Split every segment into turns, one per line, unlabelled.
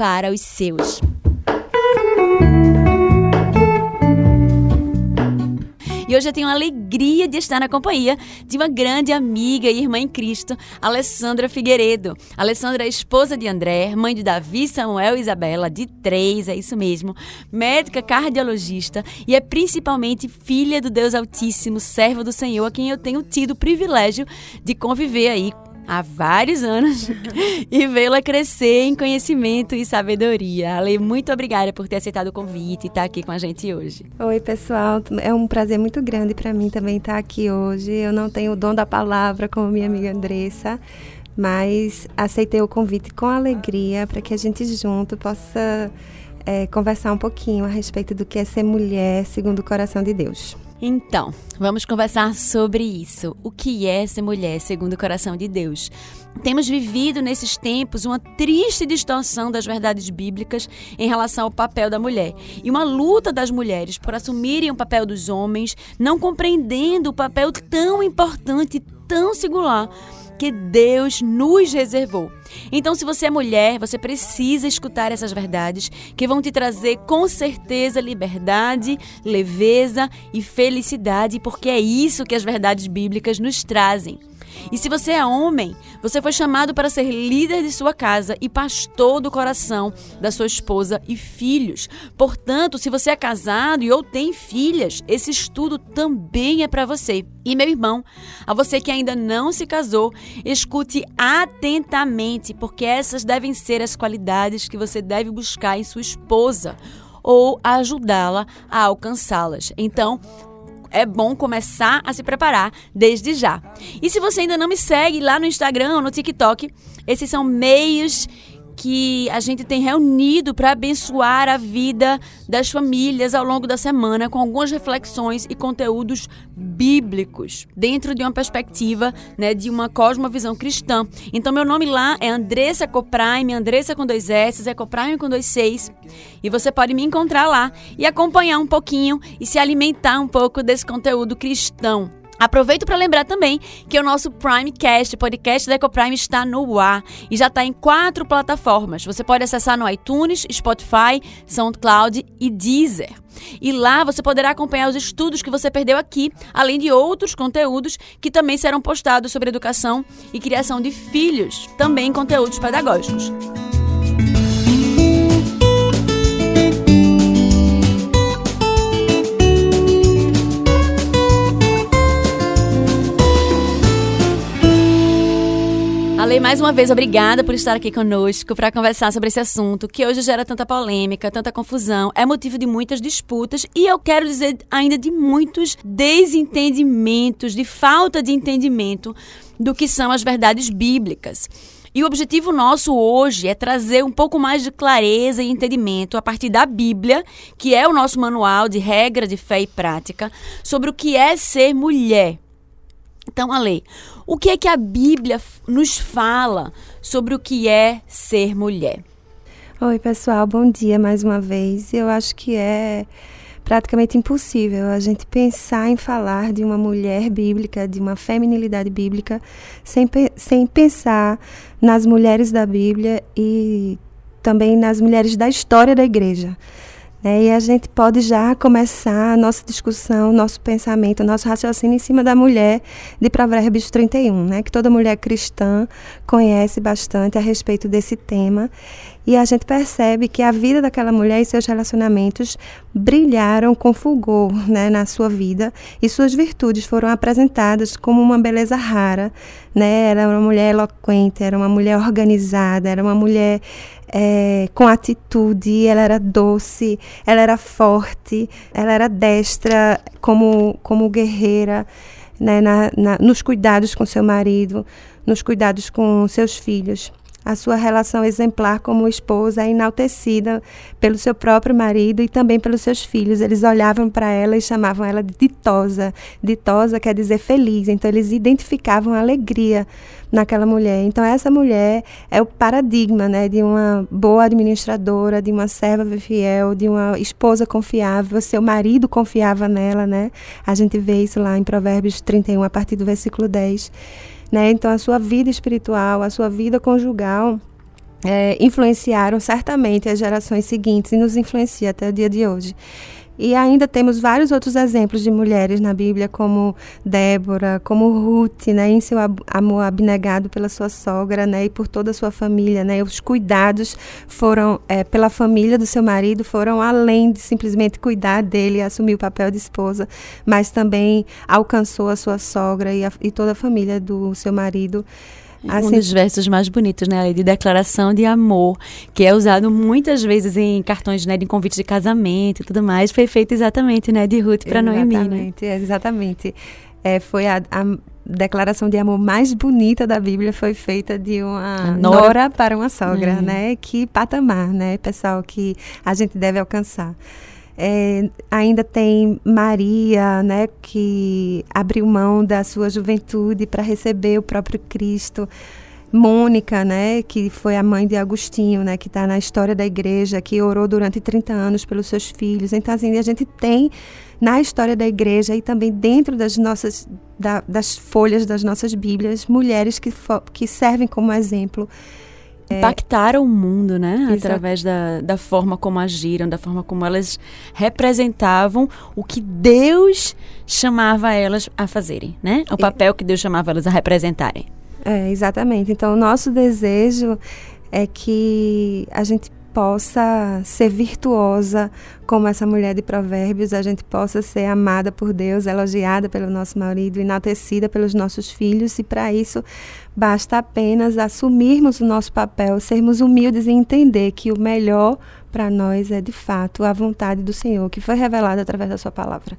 para os seus. E hoje eu tenho a alegria de estar na companhia de uma grande amiga e irmã em Cristo, Alessandra Figueiredo. Alessandra é esposa de André, mãe de Davi, Samuel e Isabela, de três, é isso mesmo, médica cardiologista e é principalmente filha do Deus Altíssimo, serva do Senhor, a quem eu tenho tido o privilégio de conviver aí há vários anos e vê-la crescer em conhecimento e sabedoria. Ale, muito obrigada por ter aceitado o convite e estar aqui com a gente hoje.
Oi, pessoal. É um prazer muito grande para mim também estar aqui hoje. Eu não tenho o dom da palavra como minha amiga Andressa, mas aceitei o convite com alegria para que a gente junto possa é, conversar um pouquinho a respeito do que é ser mulher segundo o coração de Deus.
Então, vamos conversar sobre isso. O que é ser mulher segundo o coração de Deus? Temos vivido nesses tempos uma triste distorção das verdades bíblicas em relação ao papel da mulher e uma luta das mulheres por assumirem o papel dos homens, não compreendendo o papel tão importante, tão singular que Deus nos reservou. Então, se você é mulher, você precisa escutar essas verdades que vão te trazer com certeza liberdade, leveza e felicidade, porque é isso que as verdades bíblicas nos trazem. E se você é homem, você foi chamado para ser líder de sua casa e pastor do coração da sua esposa e filhos. Portanto, se você é casado e ou tem filhas, esse estudo também é para você. E meu irmão, a você que ainda não se casou, escute atentamente, porque essas devem ser as qualidades que você deve buscar em sua esposa ou ajudá-la a alcançá-las. Então, é bom começar a se preparar desde já. E se você ainda não me segue lá no Instagram ou no TikTok, esses são meios que a gente tem reunido para abençoar a vida das famílias ao longo da semana com algumas reflexões e conteúdos bíblicos dentro de uma perspectiva, né, de uma cosmovisão cristã. Então meu nome lá é Andressa Coprime, Andressa com dois S, é Coprime com dois seis, e você pode me encontrar lá e acompanhar um pouquinho e se alimentar um pouco desse conteúdo cristão. Aproveito para lembrar também que o nosso Primecast, podcast da EcoPrime, está no ar e já está em quatro plataformas. Você pode acessar no iTunes, Spotify, SoundCloud e Deezer. E lá você poderá acompanhar os estudos que você perdeu aqui, além de outros conteúdos que também serão postados sobre educação e criação de filhos, também conteúdos pedagógicos. Ale, mais uma vez, obrigada por estar aqui conosco para conversar sobre esse assunto que hoje gera tanta polêmica, tanta confusão, é motivo de muitas disputas e eu quero dizer ainda de muitos desentendimentos, de falta de entendimento do que são as verdades bíblicas. E o objetivo nosso hoje é trazer um pouco mais de clareza e entendimento a partir da Bíblia, que é o nosso manual de regra de fé e prática, sobre o que é ser mulher. Então, Ale, o que é que a Bíblia nos fala sobre o que é ser mulher?
Oi, pessoal, bom dia mais uma vez. Eu acho que é praticamente impossível a gente pensar em falar de uma mulher bíblica, de uma feminilidade bíblica, sem, sem pensar nas mulheres da Bíblia e também nas mulheres da história da igreja. Né? E a gente pode já começar a nossa discussão, nosso pensamento, nosso raciocínio em cima da mulher de Provérbios 31, né? que toda mulher cristã conhece bastante a respeito desse tema. E a gente percebe que a vida daquela mulher e seus relacionamentos brilharam com fulgor né, na sua vida e suas virtudes foram apresentadas como uma beleza rara. Né? Era uma mulher eloquente, era uma mulher organizada, era uma mulher é, com atitude, ela era doce, ela era forte, ela era destra como, como guerreira né, na, na, nos cuidados com seu marido, nos cuidados com seus filhos. A sua relação exemplar como esposa é enaltecida pelo seu próprio marido e também pelos seus filhos. Eles olhavam para ela e chamavam ela de ditosa. Ditosa quer dizer feliz. Então, eles identificavam alegria naquela mulher. Então, essa mulher é o paradigma né, de uma boa administradora, de uma serva fiel, de uma esposa confiável. Seu marido confiava nela. Né? A gente vê isso lá em Provérbios 31, a partir do versículo 10. Né? Então, a sua vida espiritual, a sua vida conjugal é, influenciaram certamente as gerações seguintes e nos influencia até o dia de hoje. E ainda temos vários outros exemplos de mulheres na Bíblia, como Débora, como Ruth, né, em seu amor abnegado pela sua sogra, né, e por toda a sua família, né. Os cuidados foram é, pela família do seu marido foram além de simplesmente cuidar dele, assumir o papel de esposa, mas também alcançou a sua sogra e, a, e toda a família do seu marido.
Assim, um dos versos mais bonitos, né? De declaração de amor, que é usado muitas vezes em cartões, né? De convite de casamento e tudo mais. Foi feito exatamente, né? De Ruth para Noemi, né?
Exatamente, exatamente. É, foi a, a, declaração de amor mais bonita da Bíblia foi feita de uma nora, nora para uma sogra, é. né? Que patamar, né, pessoal, que a gente deve alcançar. É, ainda tem Maria, né, que abriu mão da sua juventude para receber o próprio Cristo. Mônica, né, que foi a mãe de Agostinho, né, que está na história da igreja, que orou durante 30 anos pelos seus filhos. Então, assim, a gente tem na história da igreja e também dentro das nossas da, das folhas das nossas Bíblias mulheres que, que servem como exemplo.
Impactaram o mundo, né? Exato. Através da, da forma como agiram, da forma como elas representavam o que Deus chamava elas a fazerem, né? O papel que Deus chamava elas a representarem.
É, exatamente. Então, o nosso desejo é que a gente possa ser virtuosa como essa mulher de Provérbios, a gente possa ser amada por Deus, elogiada pelo nosso marido, enaltecida pelos nossos filhos, e para isso basta apenas assumirmos o nosso papel, sermos humildes e entender que o melhor para nós é de fato a vontade do Senhor, que foi revelada através da Sua palavra.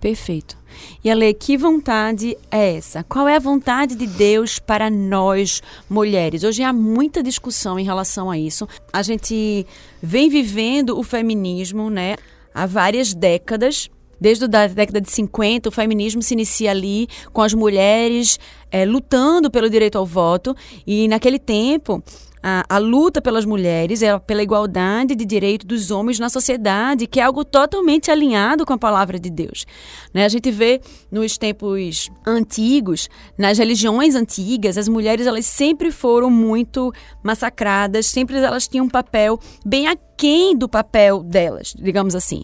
Perfeito. E Ale, que vontade é essa? Qual é a vontade de Deus para nós, mulheres? Hoje há muita discussão em relação a isso. A gente vem vivendo o feminismo, né, há várias décadas. Desde a década de 50, o feminismo se inicia ali com as mulheres é, lutando pelo direito ao voto. E naquele tempo, a, a, luta pelas mulheres, é pela igualdade de direito dos homens na sociedade, que é algo totalmente alinhado com a palavra de Deus. Né? A gente vê nos tempos antigos, nas religiões antigas, as mulheres elas sempre foram muito massacradas, sempre elas tinham um papel bem aquém do papel delas, digamos assim.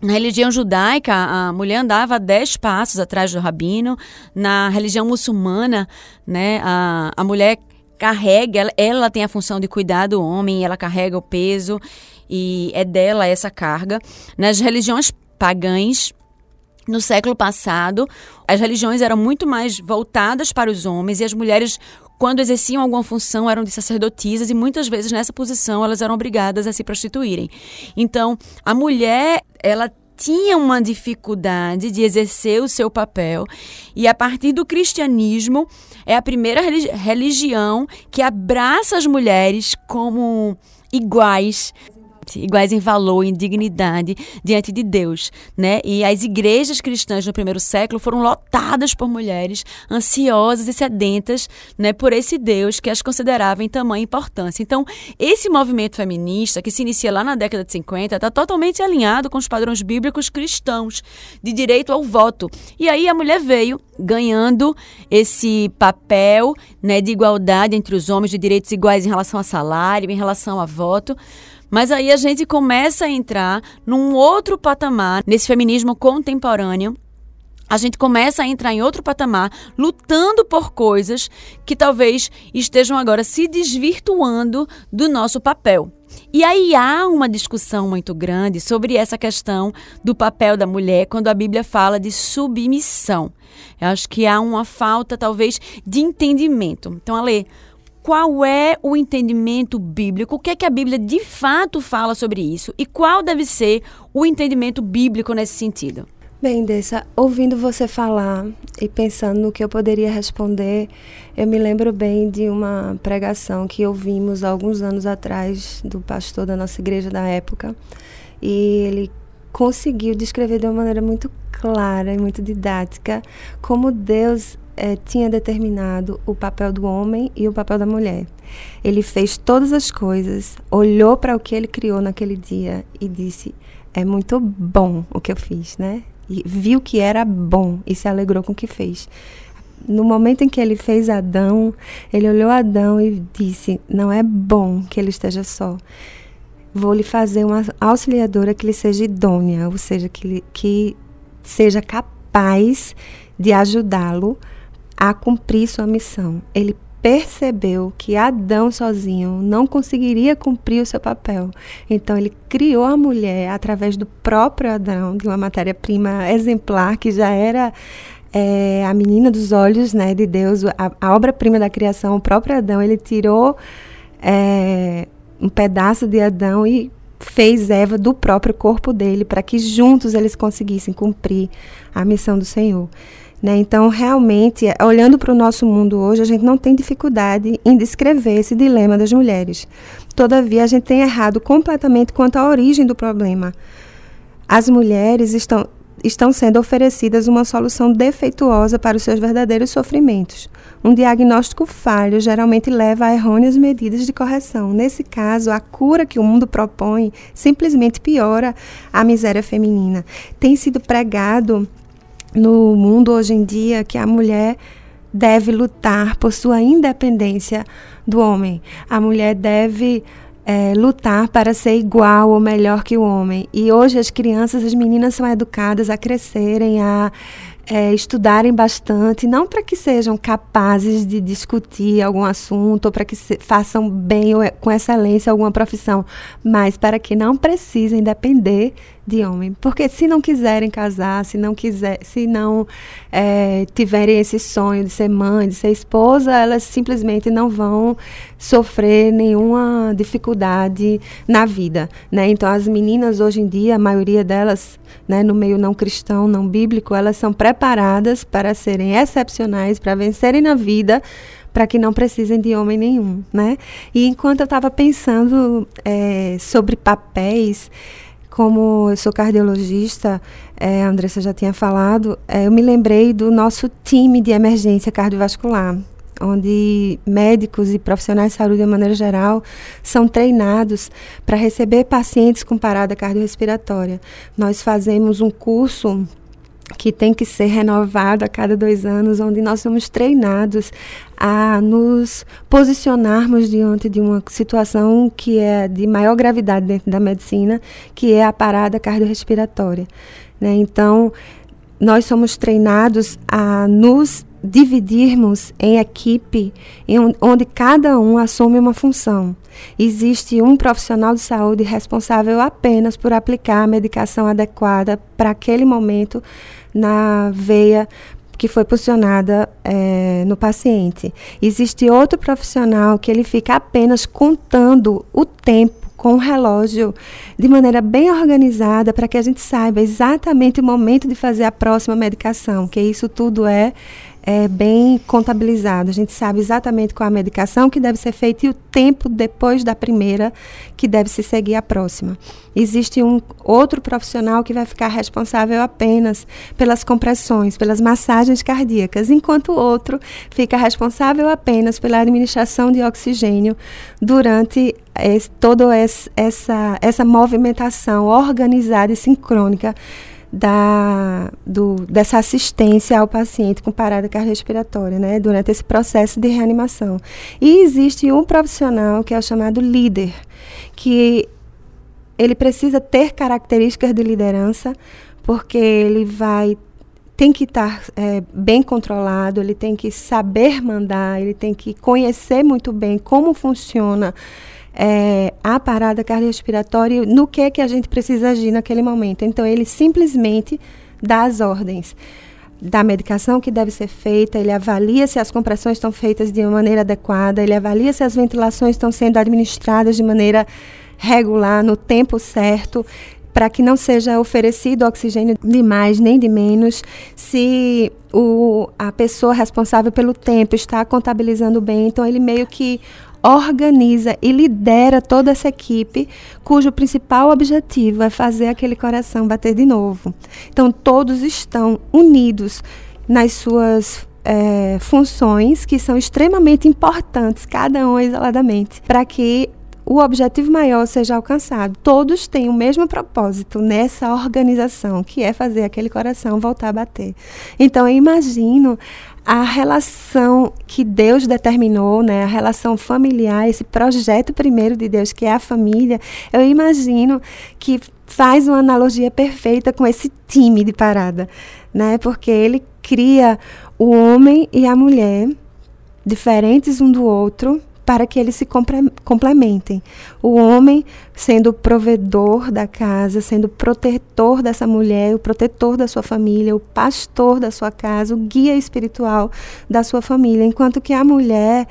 Na religião judaica, a mulher andava dez passos atrás do rabino. Na religião muçulmana, né, a, a mulher carrega, ela, ela tem a função de cuidar do homem, ela carrega o peso e é dela essa carga. Nas religiões pagãs, no século passado, as religiões eram muito mais voltadas para os homens e as mulheres, quando exerciam alguma função, eram de sacerdotisas e muitas vezes nessa posição elas eram obrigadas a se prostituírem. Então, a mulher, ela tinha uma dificuldade de exercer o seu papel, e a partir do cristianismo, é a primeira religião que abraça as mulheres como iguais iguais em valor, em dignidade diante de Deus, né? E as igrejas cristãs no primeiro século foram lotadas por mulheres ansiosas e sedentas, né, por esse Deus que as considerava em tamanha importância. Então, esse movimento feminista que se inicia lá na década de 50 está totalmente alinhado com os padrões bíblicos cristãos de direito ao voto. E aí a mulher veio ganhando esse papel, né, de igualdade entre os homens, de direitos iguais em relação a salário, em relação a voto. Mas aí a gente começa a entrar num outro patamar, nesse feminismo contemporâneo. A gente começa a entrar em outro patamar, lutando por coisas que talvez estejam agora se desvirtuando do nosso papel. E aí há uma discussão muito grande sobre essa questão do papel da mulher quando a Bíblia fala de submissão. Eu acho que há uma falta, talvez, de entendimento. Então, Ale, qual é o entendimento bíblico, o que é que a Bíblia de fato fala sobre isso e qual deve ser o entendimento bíblico nesse sentido.
Bem, Dessa, ouvindo você falar e pensando no que eu poderia responder, eu me lembro bem de uma pregação que ouvimos alguns anos atrás do pastor da nossa igreja da época. E ele conseguiu descrever de uma maneira muito clara e muito didática como Deus é, tinha determinado o papel do homem e o papel da mulher. Ele fez todas as coisas, olhou para o que ele criou naquele dia e disse: É muito bom o que eu fiz, né? E viu que era bom e se alegrou com o que fez. No momento em que ele fez Adão, ele olhou Adão e disse: Não é bom que ele esteja só. Vou lhe fazer uma auxiliadora que lhe seja idônea, ou seja, que, que seja capaz de ajudá-lo a cumprir sua missão. Ele percebeu que Adão sozinho não conseguiria cumprir o seu papel. Então ele criou a mulher através do próprio Adão, de uma matéria-prima exemplar que já era é, a menina dos olhos né, de Deus, a, a obra-prima da criação, o próprio Adão. Ele tirou é, um pedaço de Adão e fez Eva do próprio corpo dele para que juntos eles conseguissem cumprir a missão do Senhor. Né? Então, realmente, olhando para o nosso mundo hoje, a gente não tem dificuldade em descrever esse dilema das mulheres. Todavia, a gente tem errado completamente quanto à origem do problema. As mulheres estão, estão sendo oferecidas uma solução defeituosa para os seus verdadeiros sofrimentos. Um diagnóstico falho geralmente leva a errôneas medidas de correção. Nesse caso, a cura que o mundo propõe simplesmente piora a miséria feminina. Tem sido pregado no mundo hoje em dia que a mulher deve lutar por sua independência do homem. A mulher deve é, lutar para ser igual ou melhor que o homem. E hoje as crianças, as meninas são educadas a crescerem, a é, estudarem bastante, não para que sejam capazes de discutir algum assunto ou para que se, façam bem ou com excelência alguma profissão, mas para que não precisem depender de homem. Porque se não quiserem casar, se não quiser, se não é, tiverem esse sonho de ser mãe, de ser esposa, elas simplesmente não vão sofrer nenhuma dificuldade na vida, né? Então as meninas hoje em dia, a maioria delas, né, no meio não cristão, não bíblico, elas são preparadas para serem excepcionais, para vencerem na vida para que não precisem de homem nenhum, né? E enquanto eu estava pensando é, sobre papéis, como eu sou cardiologista, é, a Andressa já tinha falado, é, eu me lembrei do nosso time de emergência cardiovascular, onde médicos e profissionais de saúde, de maneira geral, são treinados para receber pacientes com parada cardiorrespiratória. Nós fazemos um curso que tem que ser renovado a cada dois anos, onde nós somos treinados a nos posicionarmos diante de uma situação que é de maior gravidade dentro da medicina, que é a parada cardiorrespiratória. Né? Então, nós somos treinados a nos dividirmos em equipe, em onde cada um assume uma função. Existe um profissional de saúde responsável apenas por aplicar a medicação adequada para aquele momento na veia que foi posicionada é, no paciente. Existe outro profissional que ele fica apenas contando o tempo com um relógio de maneira bem organizada para que a gente saiba exatamente o momento de fazer a próxima medicação, que isso tudo é é, bem contabilizado. A gente sabe exatamente qual a medicação que deve ser feita e o tempo depois da primeira que deve se seguir a próxima. Existe um outro profissional que vai ficar responsável apenas pelas compressões, pelas massagens cardíacas, enquanto o outro fica responsável apenas pela administração de oxigênio durante esse, toda essa, essa movimentação organizada e sincrônica da, do, dessa assistência ao paciente com parada cardiorrespiratória, né, durante esse processo de reanimação. E existe um profissional que é o chamado líder, que ele precisa ter características de liderança, porque ele vai tem que estar é, bem controlado, ele tem que saber mandar, ele tem que conhecer muito bem como funciona é, a parada cardiorrespiratória no que é que a gente precisa agir naquele momento. Então, ele simplesmente dá as ordens da medicação que deve ser feita, ele avalia se as compressões estão feitas de uma maneira adequada, ele avalia se as ventilações estão sendo administradas de maneira regular, no tempo certo, para que não seja oferecido oxigênio de mais nem de menos, se o, a pessoa responsável pelo tempo está contabilizando bem, então ele meio que organiza e lidera toda essa equipe, cujo principal objetivo é fazer aquele coração bater de novo. Então, todos estão unidos nas suas é, funções, que são extremamente importantes, cada um isoladamente, para que o objetivo maior seja alcançado. Todos têm o mesmo propósito nessa organização, que é fazer aquele coração voltar a bater. Então, eu imagino a relação que Deus determinou, né, a relação familiar, esse projeto primeiro de Deus, que é a família, eu imagino que faz uma analogia perfeita com esse time de parada, né? Porque ele cria o homem e a mulher diferentes um do outro, para que eles se complementem. O homem sendo provedor da casa, sendo protetor dessa mulher, o protetor da sua família, o pastor da sua casa, o guia espiritual da sua família, enquanto que a mulher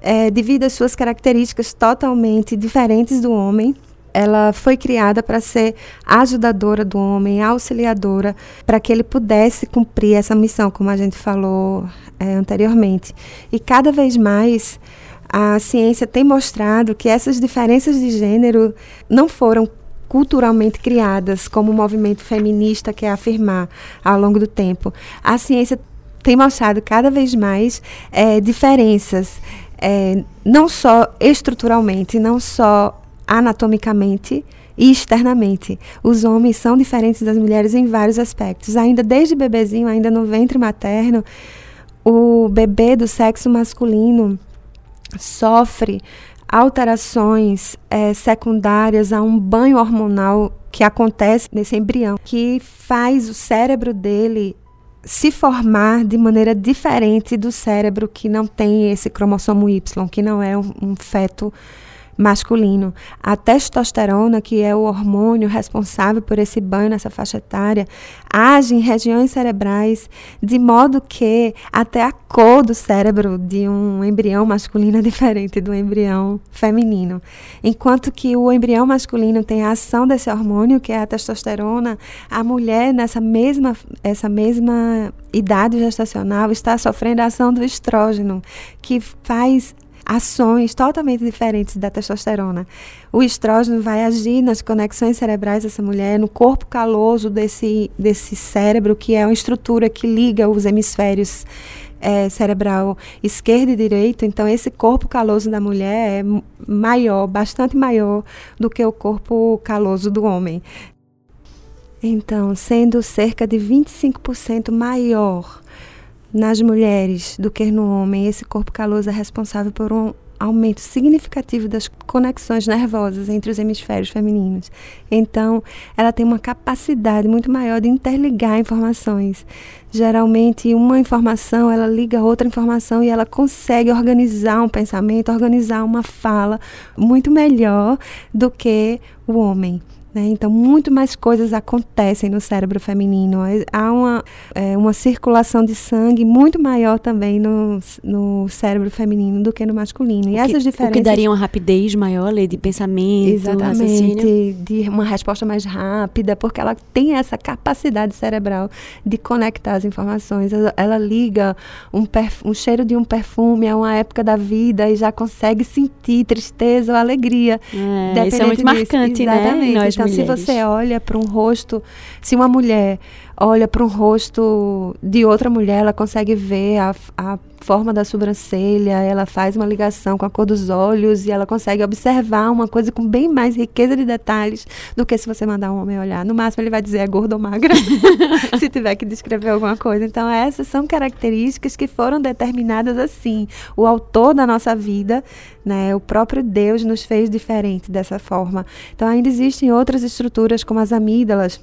é, devido às suas características totalmente diferentes do homem, ela foi criada para ser ajudadora do homem, auxiliadora, para que ele pudesse cumprir essa missão, como a gente falou é, anteriormente. E cada vez mais a ciência tem mostrado que essas diferenças de gênero não foram culturalmente criadas como o movimento feminista quer afirmar ao longo do tempo. A ciência tem mostrado cada vez mais é, diferenças, é, não só estruturalmente, não só anatomicamente e externamente. Os homens são diferentes das mulheres em vários aspectos. Ainda desde bebezinho, ainda no ventre materno, o bebê do sexo masculino sofre alterações é, secundárias a um banho hormonal que acontece nesse embrião, que faz o cérebro dele se formar de maneira diferente do cérebro que não tem esse cromossomo Y, que não é um, um feto masculino. A testosterona, que é o hormônio responsável por esse banho nessa faixa etária, age em regiões cerebrais de modo que até a cor do cérebro de um embrião masculino é diferente do embrião feminino. Enquanto que o embrião masculino tem a ação desse hormônio, que é a testosterona, a mulher nessa mesma essa mesma idade gestacional está sofrendo a ação do estrógeno, que faz ações totalmente diferentes da testosterona. O estrógeno vai agir nas conexões cerebrais dessa mulher, no corpo caloso desse, desse cérebro, que é uma estrutura que liga os hemisférios é, cerebral esquerdo e direito. Então, esse corpo caloso da mulher é maior, bastante maior do que o corpo caloso do homem. Então, sendo cerca de 25% maior nas mulheres do que no homem, esse corpo caloso é responsável por um aumento significativo das conexões nervosas entre os hemisférios femininos. Então, ela tem uma capacidade muito maior de interligar informações, geralmente uma informação ela liga outra informação e ela consegue organizar um pensamento, organizar uma fala muito melhor do que o homem. Né? Então, muito mais coisas acontecem no cérebro feminino. Há uma, é, uma circulação de sangue muito maior também no, no cérebro feminino do que no masculino. E
o
essas
que,
diferenças.
O que daria uma rapidez maior de pensamento,
Exatamente, de uma resposta mais rápida, porque ela tem essa capacidade cerebral de conectar as informações. Ela, ela liga um, um cheiro de um perfume a uma época da vida e já consegue sentir tristeza ou alegria.
É, isso é muito disso. marcante, né?
Exatamente.
né?
Nós então, se você olha para um rosto, se uma mulher olha para um rosto de outra mulher, ela consegue ver a, a forma da sobrancelha, ela faz uma ligação com a cor dos olhos e ela consegue observar uma coisa com bem mais riqueza de detalhes do que se você mandar um homem olhar. No máximo ele vai dizer é gordo ou magra, se tiver que descrever alguma coisa. Então essas são características que foram determinadas assim. O autor da nossa vida, né, o próprio Deus nos fez diferente dessa forma. Então ainda existem outras estruturas como as amígdalas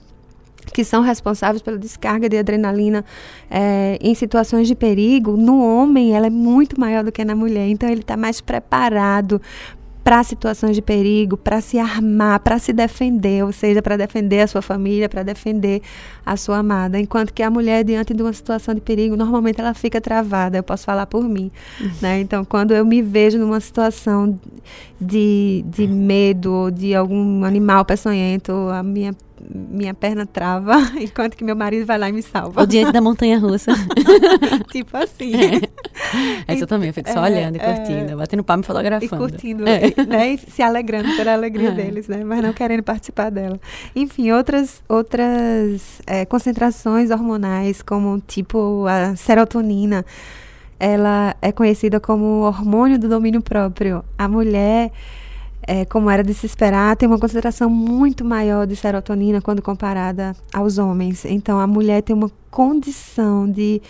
que são responsáveis pela descarga de adrenalina é, em situações de perigo, no homem ela é muito maior do que na mulher. Então ele está mais preparado para situações de perigo, para se armar, para se defender, ou seja, para defender a sua família, para defender a sua amada. Enquanto que a mulher, diante de uma situação de perigo, normalmente ela fica travada. Eu posso falar por mim. Uhum. Né? Então, quando eu me vejo numa situação de, de medo, de algum animal peçonhento, a minha minha perna trava, enquanto que meu marido vai lá e me salva.
O diante da montanha russa.
tipo assim.
É. Essa eu também, eu fico só é, olhando e é. curtindo, é, batendo palma e fotografando.
E curtindo, é. né? E se alegrando pela alegria é. deles, né? Mas não querendo participar dela. Enfim, outras, outras é, concentrações hormonais, como tipo a serotonina, ela é conhecida como hormônio do domínio próprio. A mulher é, como era de se esperar, tem uma concentração muito maior de serotonina quando comparada aos homens. Então, a mulher tem uma condição de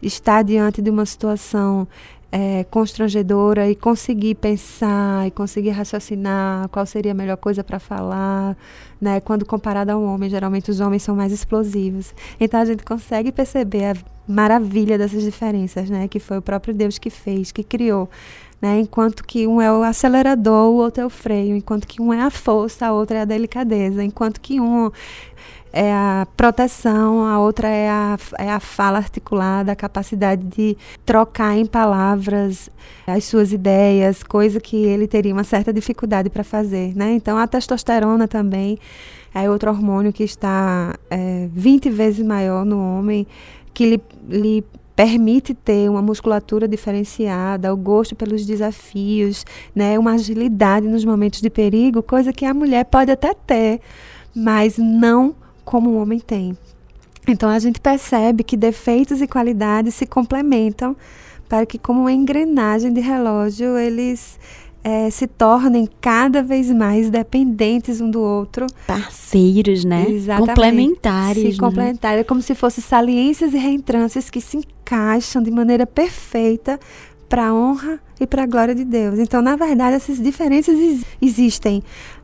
estar diante de uma situação é, constrangedora e conseguir pensar e conseguir raciocinar qual seria a melhor coisa para falar, né? Quando comparado ao homem, geralmente os homens são mais explosivos. Então a gente consegue perceber a maravilha dessas diferenças, né? Que foi o próprio Deus que fez, que criou né? Enquanto que um é o acelerador, o outro é o freio, enquanto que um é a força, a outra é a delicadeza, enquanto que um é a proteção, a outra é a, é a fala articulada, a capacidade de trocar em palavras as suas ideias, coisa que ele teria uma certa dificuldade para fazer. Né? Então, a testosterona também é outro hormônio que está é, 20 vezes maior no homem, que lhe, lhe permite ter uma musculatura diferenciada, o gosto pelos desafios, né, uma agilidade nos momentos de perigo, coisa que a mulher pode até ter, mas não como o homem tem. Então a gente percebe que defeitos e qualidades se complementam para que, como uma engrenagem de relógio, eles é, se tornem cada vez mais dependentes um do outro.
Parceiros, né?
Exatamente.
Complementares. Se
né? complementares, é como se fossem saliências e reentrâncias que se encaixam de maneira perfeita para a honra e para a glória de Deus. Então, na verdade, essas diferenças existem.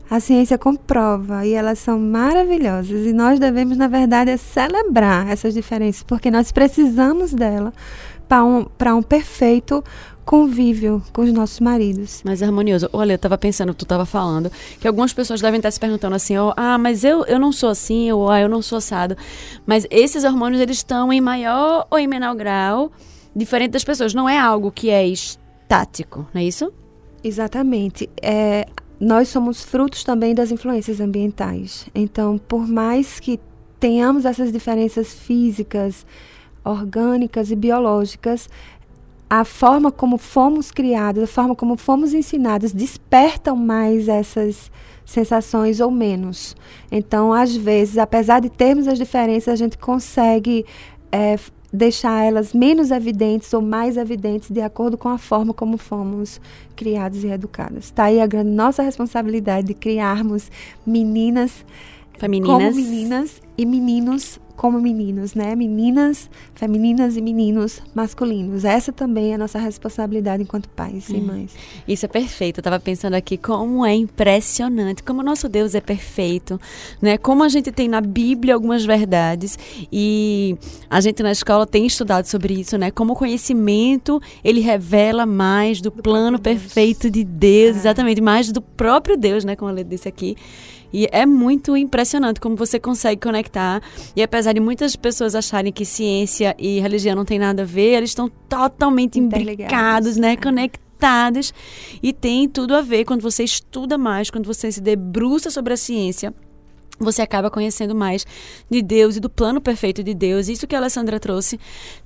A ciência comprova e elas são maravilhosas. E nós devemos, na verdade, celebrar essas diferenças, porque nós precisamos dela para um, um perfeito convívio com os nossos maridos.
Mais harmonioso. Olha, eu estava pensando, tu estava falando, que algumas pessoas devem estar se perguntando assim, oh, ah, mas eu, eu não sou assim, ou ah, eu não sou assado. Mas esses hormônios, eles estão em maior ou em menor grau, diferente das pessoas. Não é algo que é estático, não é isso?
Exatamente. É, nós somos frutos também das influências ambientais. Então, por mais que tenhamos essas diferenças físicas, orgânicas e biológicas, a forma como fomos criados, a forma como fomos ensinados, despertam mais essas sensações ou menos. Então, às vezes, apesar de termos as diferenças, a gente consegue é, deixar elas menos evidentes ou mais evidentes de acordo com a forma como fomos criados e educados. Está aí a grande nossa responsabilidade de criarmos meninas
Femininas.
como meninas e meninos como meninos, né? Meninas femininas e meninos masculinos. Essa também é a nossa responsabilidade enquanto pais e mães.
Isso é perfeito. Eu estava pensando aqui como é impressionante, como o nosso Deus é perfeito, né? Como a gente tem na Bíblia algumas verdades e a gente na escola tem estudado sobre isso, né? Como o conhecimento ele revela mais do, do plano perfeito de Deus, é. exatamente, mais do próprio Deus, né? Como a Lê disse aqui. E é muito impressionante como você consegue conectar. E apesar de muitas pessoas acharem que ciência e religião não tem nada a ver, eles estão totalmente imbricados, né? É. Conectados. E tem tudo a ver quando você estuda mais, quando você se debruça sobre a ciência você acaba conhecendo mais de Deus e do plano perfeito de Deus. Isso que a Alessandra trouxe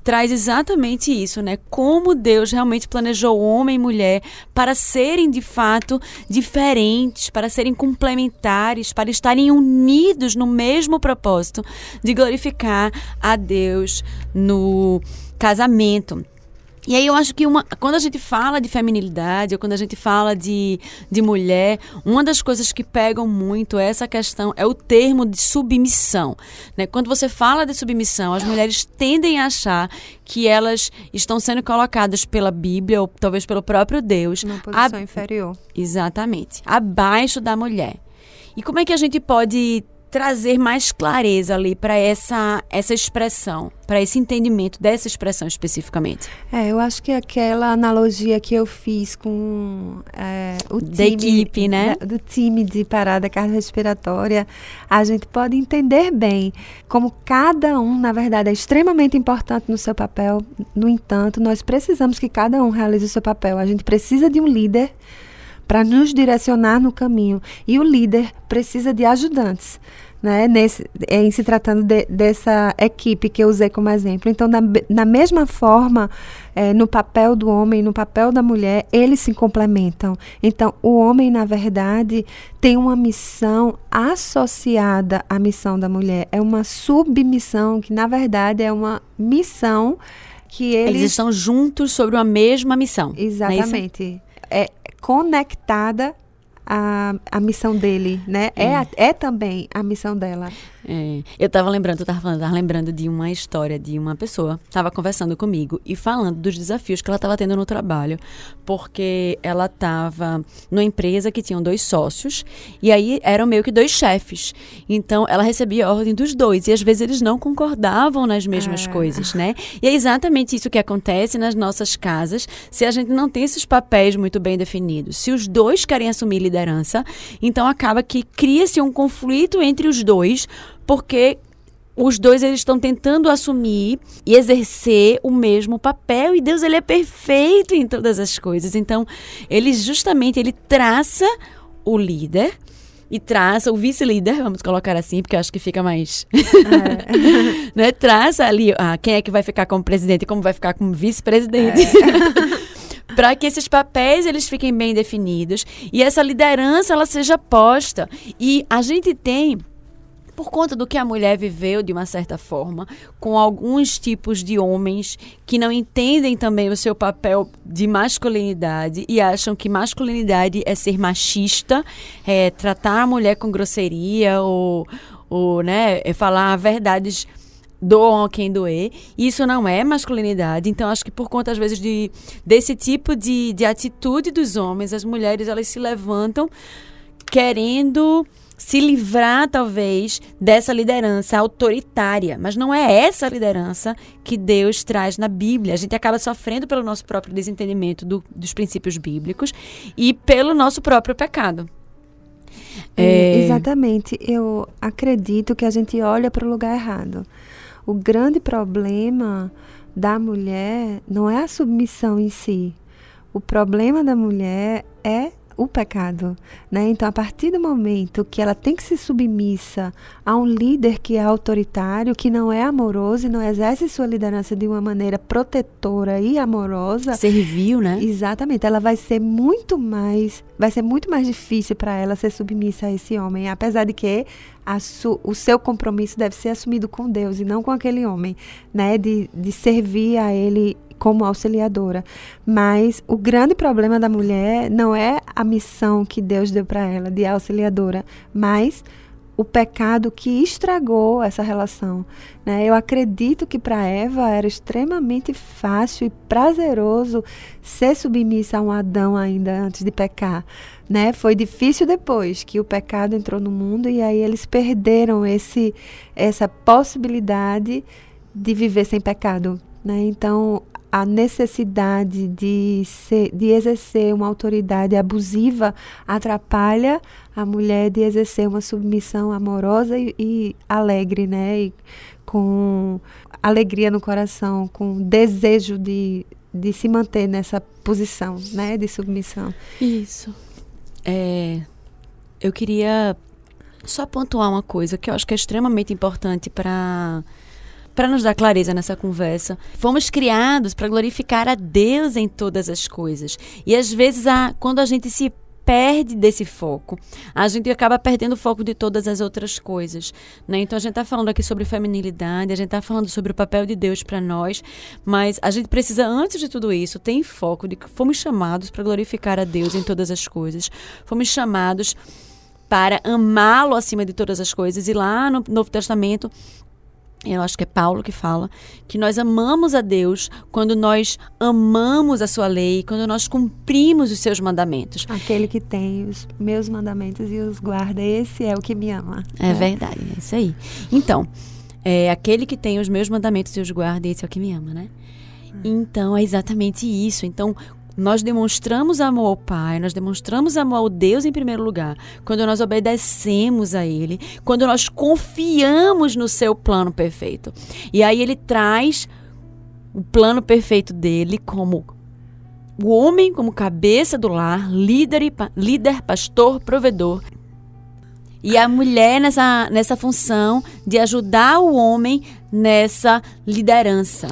traz exatamente isso, né? Como Deus realmente planejou homem e mulher para serem de fato diferentes, para serem complementares, para estarem unidos no mesmo propósito de glorificar a Deus no casamento. E aí eu acho que uma, quando a gente fala de feminilidade, ou quando a gente fala de, de mulher, uma das coisas que pegam muito é essa questão, é o termo de submissão. Né? Quando você fala de submissão, as mulheres tendem a achar que elas estão sendo colocadas pela Bíblia, ou talvez pelo próprio Deus.
Uma posição inferior.
Exatamente. Abaixo da mulher. E como é que a gente pode trazer mais clareza ali para essa, essa expressão, para esse entendimento dessa expressão especificamente?
É, eu acho que aquela analogia que eu fiz com é, o time,
da equipe, né?
Da, do time de parada cardiorrespiratória, a gente pode entender bem como cada um, na verdade, é extremamente importante no seu papel. No entanto, nós precisamos que cada um realize o seu papel. A gente precisa de um líder para nos direcionar no caminho. E o líder precisa de ajudantes. Né, nesse, em se tratando de, dessa equipe que eu usei como exemplo. Então, na, na mesma forma, é, no papel do homem, no papel da mulher, eles se complementam. Então, o homem, na verdade, tem uma missão associada à missão da mulher. É uma submissão, que na verdade é uma missão que eles.
Eles estão juntos sobre uma mesma missão.
É Exatamente. É conectada à, à missão dele, né? É, é, é também a missão dela.
É, eu estava lembrando, eu tava falando, tava lembrando de uma história de uma pessoa, estava conversando comigo e falando dos desafios que ela estava tendo no trabalho, porque ela estava numa empresa que tinham dois sócios e aí eram meio que dois chefes. Então ela recebia ordem dos dois e às vezes eles não concordavam nas mesmas é. coisas, né? E é exatamente isso que acontece nas nossas casas se a gente não tem esses papéis muito bem definidos. Se os dois querem assumir liderança, então acaba que cria-se um conflito entre os dois porque os dois eles estão tentando assumir e exercer o mesmo papel e Deus ele é perfeito em todas as coisas. Então, ele justamente ele traça o líder e traça o vice-líder, vamos colocar assim, porque eu acho que fica mais. É. né? Traça ali ah, quem é que vai ficar como presidente e como vai ficar como vice-presidente. É. para que esses papéis eles fiquem bem definidos e essa liderança ela seja posta. E a gente tem por conta do que a mulher viveu de uma certa forma, com alguns tipos de homens que não entendem também o seu papel de masculinidade e acham que masculinidade é ser machista, é tratar a mulher com grosseria ou, ou né, é falar verdades doam a quem doer. Isso não é masculinidade. Então, acho que por conta, às vezes, de, desse tipo de, de atitude dos homens, as mulheres elas se levantam querendo se livrar, talvez, dessa liderança autoritária. Mas não é essa liderança que Deus traz na Bíblia. A gente acaba sofrendo pelo nosso próprio desentendimento do, dos princípios bíblicos e pelo nosso próprio pecado.
É... Exatamente. Eu acredito que a gente olha para o lugar errado. O grande problema da mulher não é a submissão em si. O problema da mulher é o pecado, né? Então, a partir do momento que ela tem que se submissa a um líder que é autoritário, que não é amoroso e não exerce sua liderança de uma maneira protetora e amorosa,
servil, né?
Exatamente, ela vai ser muito mais, vai ser muito mais difícil para ela ser submissa a esse homem, apesar de que Su, o seu compromisso deve ser assumido com Deus e não com aquele homem, né? De, de servir a ele como auxiliadora. Mas o grande problema da mulher não é a missão que Deus deu para ela de auxiliadora, mas o pecado que estragou essa relação. Né? Eu acredito que para Eva era extremamente fácil e prazeroso ser submissa a um Adão ainda antes de pecar. Né? Foi difícil depois que o pecado entrou no mundo e aí eles perderam esse, essa possibilidade de viver sem pecado. Né? Então, a necessidade de, ser, de exercer uma autoridade abusiva atrapalha a mulher de exercer uma submissão amorosa e, e alegre, né? E com alegria no coração, com desejo de, de se manter nessa posição, né? De submissão.
Isso. É, eu queria só pontuar uma coisa que eu acho que é extremamente importante para para nos dar clareza nessa conversa. Fomos criados para glorificar a Deus em todas as coisas. E às vezes, a, quando a gente se perde desse foco. A gente acaba perdendo o foco de todas as outras coisas. Né? Então a gente está falando aqui sobre feminilidade, a gente está falando sobre o papel de Deus para nós, mas a gente precisa, antes de tudo isso, ter em foco de que fomos chamados para glorificar a Deus em todas as coisas. Fomos chamados para amá-lo acima de todas as coisas. E lá no Novo Testamento, eu acho que é Paulo que fala, que nós amamos a Deus quando nós amamos a sua lei, quando nós cumprimos os seus mandamentos.
Aquele que tem os meus mandamentos e os guarda, esse é o que me ama.
É, é. verdade, é isso aí. Então, é aquele que tem os meus mandamentos e os guarda, esse é o que me ama, né? Hum. Então, é exatamente isso. Então, nós demonstramos amor ao Pai, nós demonstramos amor ao Deus em primeiro lugar, quando nós obedecemos a Ele, quando nós confiamos no seu plano perfeito. E aí ele traz o plano perfeito dele como o homem como cabeça do lar, líder, e, líder pastor, provedor. E a mulher nessa, nessa função de ajudar o homem nessa liderança.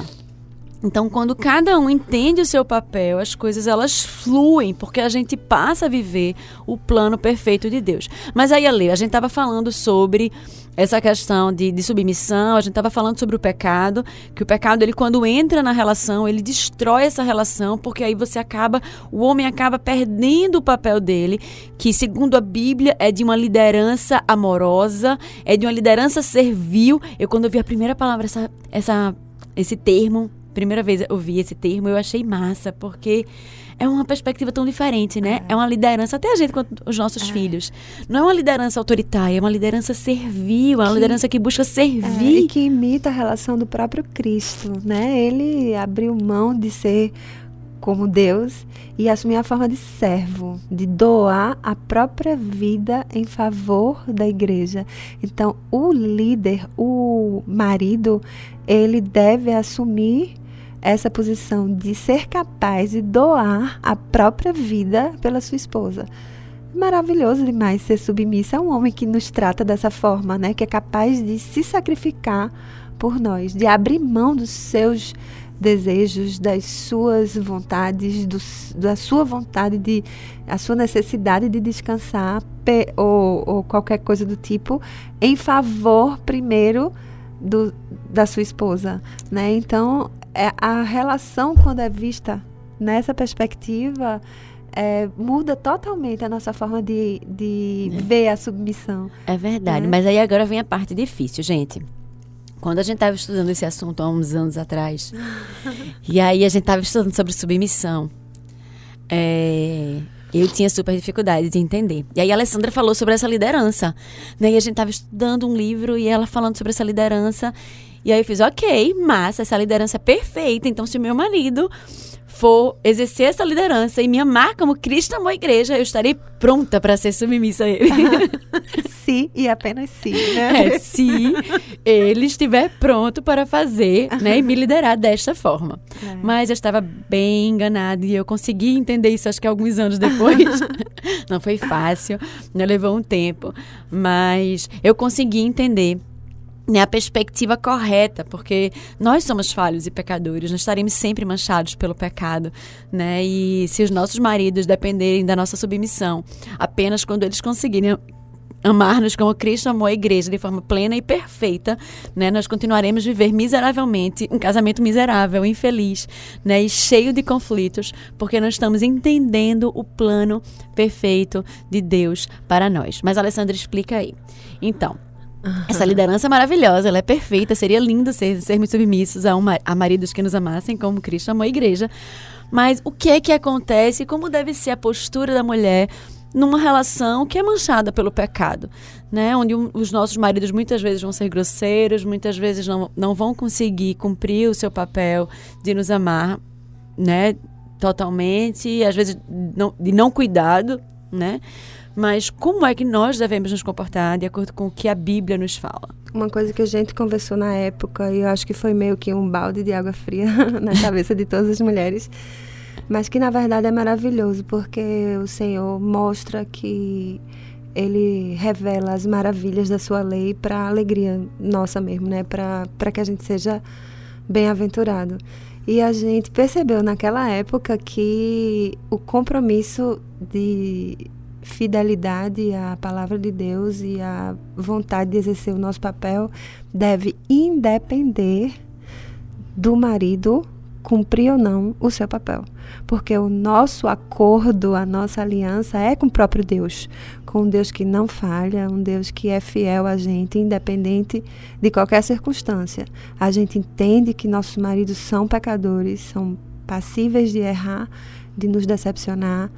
Então, quando cada um entende o seu papel, as coisas elas fluem, porque a gente passa a viver o plano perfeito de Deus. Mas aí, Ale, a gente estava falando sobre essa questão de, de submissão, a gente estava falando sobre o pecado, que o pecado, ele quando entra na relação, ele destrói essa relação, porque aí você acaba, o homem acaba perdendo o papel dele, que segundo a Bíblia é de uma liderança amorosa, é de uma liderança servil. Eu quando eu vi a primeira palavra, essa, essa esse termo, primeira vez eu ouvi esse termo, eu achei massa, porque é uma perspectiva tão diferente, né? É, é uma liderança, até a gente com os nossos é. filhos. Não é uma liderança autoritária, é uma liderança servil, é uma que, liderança que busca servir.
É, e que imita a relação do próprio Cristo, né? Ele abriu mão de ser como Deus e assumir a forma de servo, de doar a própria vida em favor da igreja. Então, o líder, o marido, ele deve assumir essa posição de ser capaz de doar a própria vida pela sua esposa. Maravilhoso demais ser submissa a um homem que nos trata dessa forma, né? Que é capaz de se sacrificar por nós, de abrir mão dos seus desejos, das suas vontades, do, da sua vontade de, a sua necessidade de descansar ou, ou qualquer coisa do tipo, em favor primeiro do, da sua esposa, né? Então a relação, quando é vista nessa perspectiva, é, muda totalmente a nossa forma de, de é. ver a submissão.
É verdade, né? mas aí agora vem a parte difícil, gente. Quando a gente estava estudando esse assunto há uns anos atrás, e aí a gente estava estudando sobre submissão, é, eu tinha super dificuldade de entender. E aí a Alessandra falou sobre essa liderança. Né? E a gente estava estudando um livro e ela falando sobre essa liderança. E aí eu fiz, ok, massa, essa liderança é perfeita. Então, se o meu marido for exercer essa liderança e me amar como Cristo amou a igreja, eu estarei pronta para ser submissa a ele.
se e apenas se, né?
É, se ele estiver pronto para fazer, né, e me liderar desta forma. É. Mas eu estava bem enganada e eu consegui entender isso acho que alguns anos depois. Não foi fácil, né, levou um tempo, mas eu consegui entender né, a perspectiva correta, porque nós somos falhos e pecadores, nós estaremos sempre manchados pelo pecado, né? E se os nossos maridos dependerem da nossa submissão, apenas quando eles conseguirem amar-nos como Cristo amou a igreja de forma plena e perfeita, né, nós continuaremos viver miseravelmente um casamento miserável, infeliz, né, e cheio de conflitos, porque não estamos entendendo o plano perfeito de Deus para nós. Mas Alessandra explica aí. Então, essa liderança é maravilhosa, ela é perfeita, seria lindo ser, sermos submissos a, uma, a maridos que nos amassem como Cristo amou a igreja. Mas o que é que acontece como deve ser a postura da mulher numa relação que é manchada pelo pecado, né? Onde um, os nossos maridos muitas vezes vão ser grosseiros, muitas vezes não, não vão conseguir cumprir o seu papel de nos amar, né? Totalmente, às vezes não, de não cuidado, né? Mas como é que nós devemos nos comportar de acordo com o que a Bíblia nos fala?
Uma coisa que a gente conversou na época, e eu acho que foi meio que um balde de água fria na cabeça de todas as mulheres, mas que na verdade é maravilhoso, porque o Senhor mostra que ele revela as maravilhas da sua lei para a alegria nossa mesmo, né? Para que a gente seja bem-aventurado. E a gente percebeu naquela época que o compromisso de fidelidade à palavra de Deus e a vontade de exercer o nosso papel deve independer do marido cumprir ou não o seu papel. Porque o nosso acordo, a nossa aliança é com o próprio Deus, com um Deus que não falha, um Deus que é fiel a gente, independente de qualquer circunstância. A gente entende que nossos maridos são pecadores, são passíveis de errar, de nos decepcionar,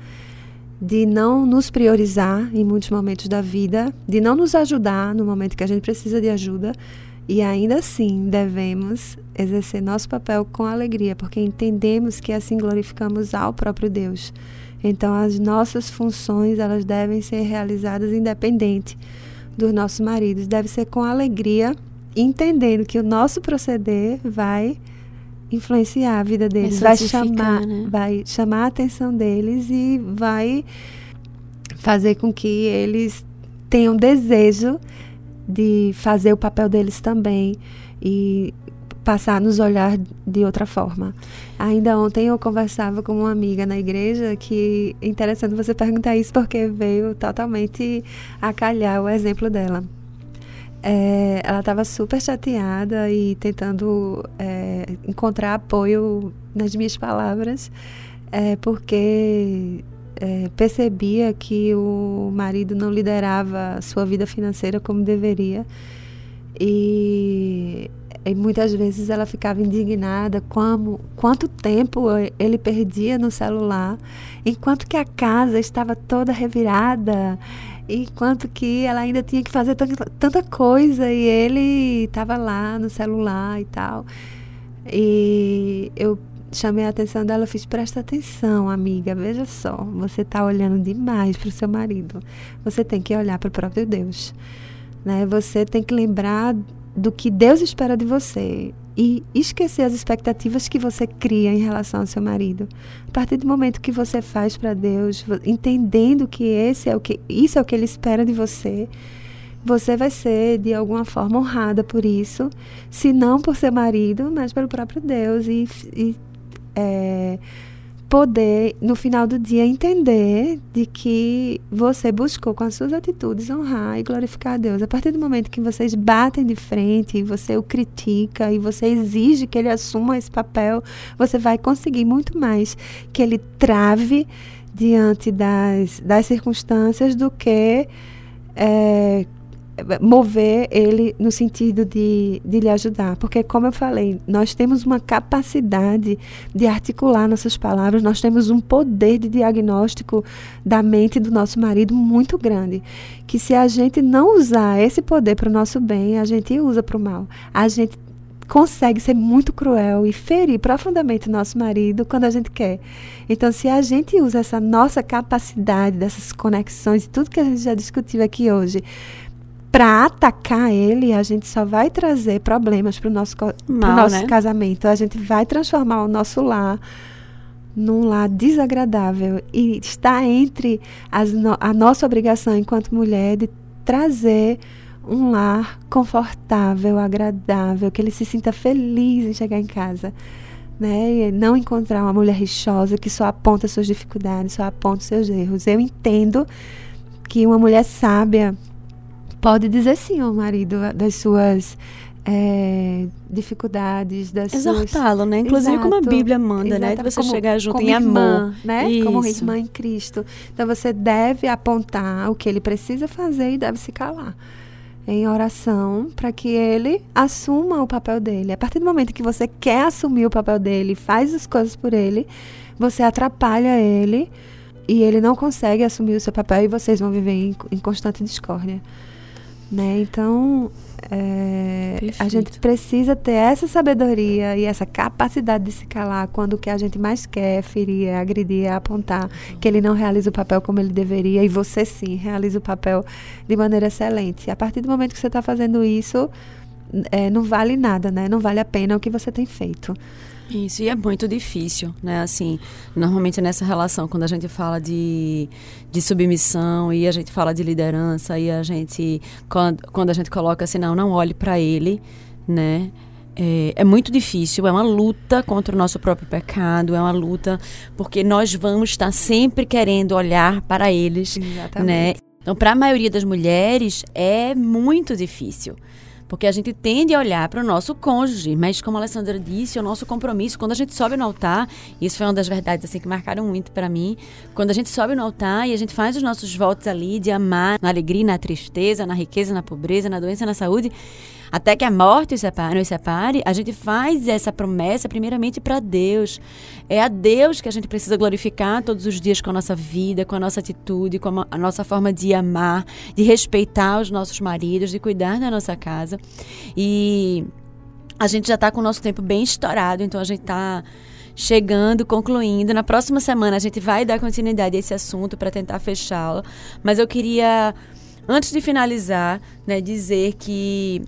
de não nos priorizar em muitos momentos da vida, de não nos ajudar no momento que a gente precisa de ajuda e ainda assim, devemos exercer nosso papel com alegria, porque entendemos que assim glorificamos ao próprio Deus. Então, as nossas funções, elas devem ser realizadas independente dos nossos maridos, deve ser com alegria, entendendo que o nosso proceder vai influenciar a vida deles, vai chamar, né? vai chamar a atenção deles e vai fazer com que eles tenham desejo de fazer o papel deles também e passar a nos olhar de outra forma. Ainda ontem eu conversava com uma amiga na igreja que é interessante você perguntar isso porque veio totalmente a calhar o exemplo dela. É, ela estava super chateada e tentando é, encontrar apoio nas minhas palavras, é, porque é, percebia que o marido não liderava sua vida financeira como deveria. E, e, muitas vezes ela ficava indignada como quanto tempo ele perdia no celular, enquanto que a casa estava toda revirada, enquanto que ela ainda tinha que fazer tanta, coisa e ele estava lá no celular e tal. E eu chamei a atenção dela, fiz, presta atenção, amiga, veja só, você está olhando demais para o seu marido. Você tem que olhar para o próprio Deus. Né? Você tem que lembrar do que Deus espera de você e esquecer as expectativas que você cria em relação ao seu marido. A partir do momento que você faz para Deus, entendendo que esse é o que isso é o que ele espera de você, você vai ser de alguma forma honrada por isso, se não por seu marido, mas pelo próprio Deus e, e é, poder, no final do dia, entender de que você buscou com as suas atitudes honrar e glorificar a Deus. A partir do momento que vocês batem de frente, e você o critica e você exige que ele assuma esse papel, você vai conseguir muito mais que ele trave diante das, das circunstâncias do que é, mover ele no sentido de, de lhe ajudar. Porque, como eu falei, nós temos uma capacidade de articular nossas palavras, nós temos um poder de diagnóstico da mente do nosso marido muito grande. Que se a gente não usar esse poder para o nosso bem, a gente usa para o mal. A gente consegue ser muito cruel e ferir profundamente o nosso marido quando a gente quer. Então, se a gente usa essa nossa capacidade, dessas conexões e tudo que a gente já discutiu aqui hoje, para atacar ele, a gente só vai trazer problemas para o nosso, Mal, nosso né? casamento. A gente vai transformar o nosso lar num lar desagradável. E está entre as no, a nossa obrigação enquanto mulher de trazer um lar confortável, agradável, que ele se sinta feliz em chegar em casa. Né? E não encontrar uma mulher rixosa que só aponta suas dificuldades, só aponta seus erros. Eu entendo que uma mulher sábia pode dizer sim ao marido das suas é, dificuldades, das
Exortá-lo, né? Inclusive Exato. como a Bíblia manda, Exato. né? De você como, chegar junto em
irmã,
amor.
né? Isso. Como irmã em Cristo. Então você deve apontar o que ele precisa fazer e deve se calar em oração para que ele assuma o papel dele. A partir do momento que você quer assumir o papel dele, faz as coisas por ele, você atrapalha ele e ele não consegue assumir o seu papel e vocês vão viver em, em constante discórdia. Né? Então, é, a gente precisa ter essa sabedoria e essa capacidade de se calar quando o que a gente mais quer é ferir, é agredir, é apontar que ele não realiza o papel como ele deveria e você sim realiza o papel de maneira excelente. A partir do momento que você está fazendo isso, é, não vale nada, né? Não vale a pena o que você tem feito.
Isso, e é muito difícil, né? Assim, normalmente nessa relação, quando a gente fala de, de submissão e a gente fala de liderança e a gente, quando, quando a gente coloca assim, não, não olhe para ele, né? É, é, muito difícil, é uma luta contra o nosso próprio pecado, é uma luta porque nós vamos estar sempre querendo olhar para eles, Exatamente. né? Então, para a maioria das mulheres é muito difícil. Porque a gente tende a olhar para o nosso cônjuge, mas como a Alessandra disse, o nosso compromisso, quando a gente sobe no altar, isso foi uma das verdades assim que marcaram muito para mim, quando a gente sobe no altar e a gente faz os nossos votos ali de amar na alegria, na tristeza, na riqueza, na pobreza, na doença, na saúde, até que a morte nos separe, separe, a gente faz essa promessa primeiramente para Deus. É a Deus que a gente precisa glorificar todos os dias com a nossa vida, com a nossa atitude, com a nossa forma de amar, de respeitar os nossos maridos, de cuidar da nossa casa. E a gente já está com o nosso tempo bem estourado, então a gente está chegando, concluindo. Na próxima semana a gente vai dar continuidade a esse assunto para tentar fechá-lo. Mas eu queria, antes de finalizar, né, dizer que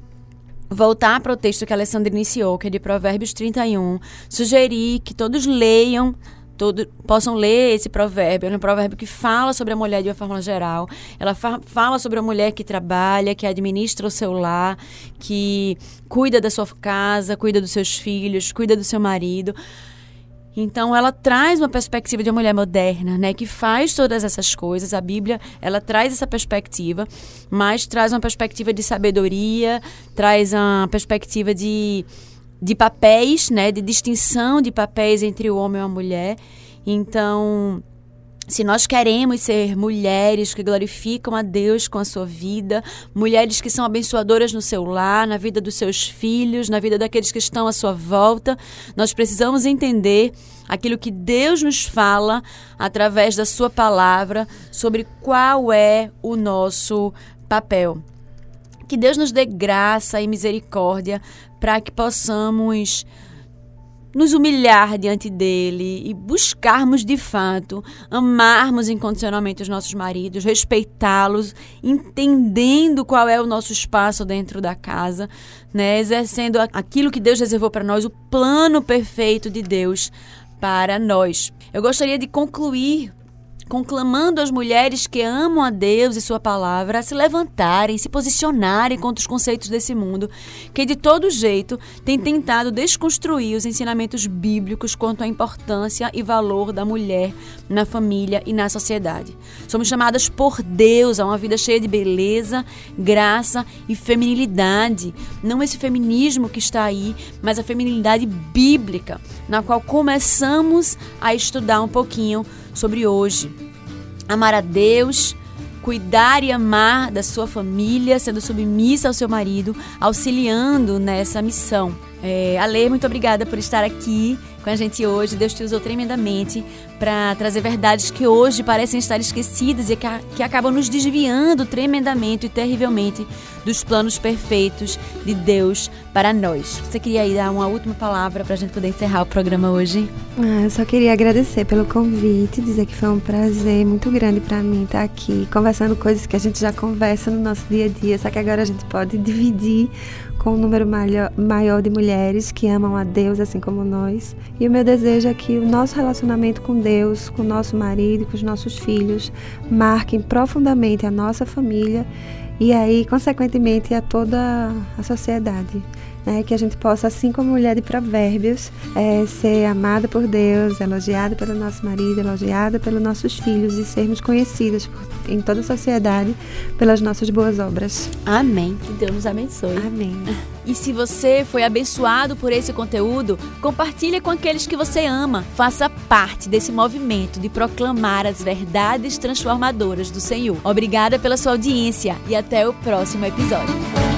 voltar para o texto que a Alessandra iniciou, que é de Provérbios 31, sugerir que todos leiam Todo, possam ler esse provérbio. É um provérbio que fala sobre a mulher de uma forma geral. Ela fa fala sobre a mulher que trabalha, que administra o seu lar, que cuida da sua casa, cuida dos seus filhos, cuida do seu marido. Então ela traz uma perspectiva de uma mulher moderna, né, que faz todas essas coisas. A Bíblia, ela traz essa perspectiva, mas traz uma perspectiva de sabedoria, traz uma perspectiva de, de papéis, né, de distinção de papéis entre o homem e a mulher. Então, se nós queremos ser mulheres que glorificam a Deus com a sua vida, mulheres que são abençoadoras no seu lar, na vida dos seus filhos, na vida daqueles que estão à sua volta, nós precisamos entender aquilo que Deus nos fala através da sua palavra sobre qual é o nosso papel. Que Deus nos dê graça e misericórdia para que possamos nos humilhar diante dele e buscarmos de fato amarmos incondicionalmente os nossos maridos, respeitá-los, entendendo qual é o nosso espaço dentro da casa, né, exercendo aquilo que Deus reservou para nós, o plano perfeito de Deus para nós. Eu gostaria de concluir conclamando as mulheres que amam a Deus e Sua palavra a se levantarem, se posicionarem contra os conceitos desse mundo, que de todo jeito tem tentado desconstruir os ensinamentos bíblicos quanto à importância e valor da mulher na família e na sociedade. Somos chamadas por Deus a uma vida cheia de beleza, graça e feminilidade. Não esse feminismo que está aí, mas a feminilidade bíblica, na qual começamos a estudar um pouquinho sobre hoje. Amar a Deus, cuidar e amar da sua família, sendo submissa ao seu marido, auxiliando nessa missão. É, Ale, muito obrigada por estar aqui com a gente hoje. Deus te usou tremendamente para trazer verdades que hoje parecem estar esquecidas e que, que acabam nos desviando tremendamente e terrivelmente dos planos perfeitos de Deus para nós. Você queria aí dar uma última palavra para a gente poder encerrar o programa hoje?
Ah, eu só queria agradecer pelo convite, dizer que foi um prazer muito grande para mim estar aqui conversando coisas que a gente já conversa no nosso dia a dia, só que agora a gente pode dividir com um número maior de mulheres que amam a Deus assim como nós. E o meu desejo é que o nosso relacionamento com Deus, com o nosso marido, com os nossos filhos, marquem profundamente a nossa família e aí, consequentemente, a toda a sociedade. Né, que a gente possa, assim como mulher de provérbios, é, ser amada por Deus, elogiada pelo nosso marido, elogiada pelos nossos filhos e sermos conhecidas por, em toda a sociedade pelas nossas boas obras.
Amém. Que Deus nos abençoe.
Amém.
E se você foi abençoado por esse conteúdo, compartilhe com aqueles que você ama. Faça parte desse movimento de proclamar as verdades transformadoras do Senhor. Obrigada pela sua audiência e até o próximo episódio.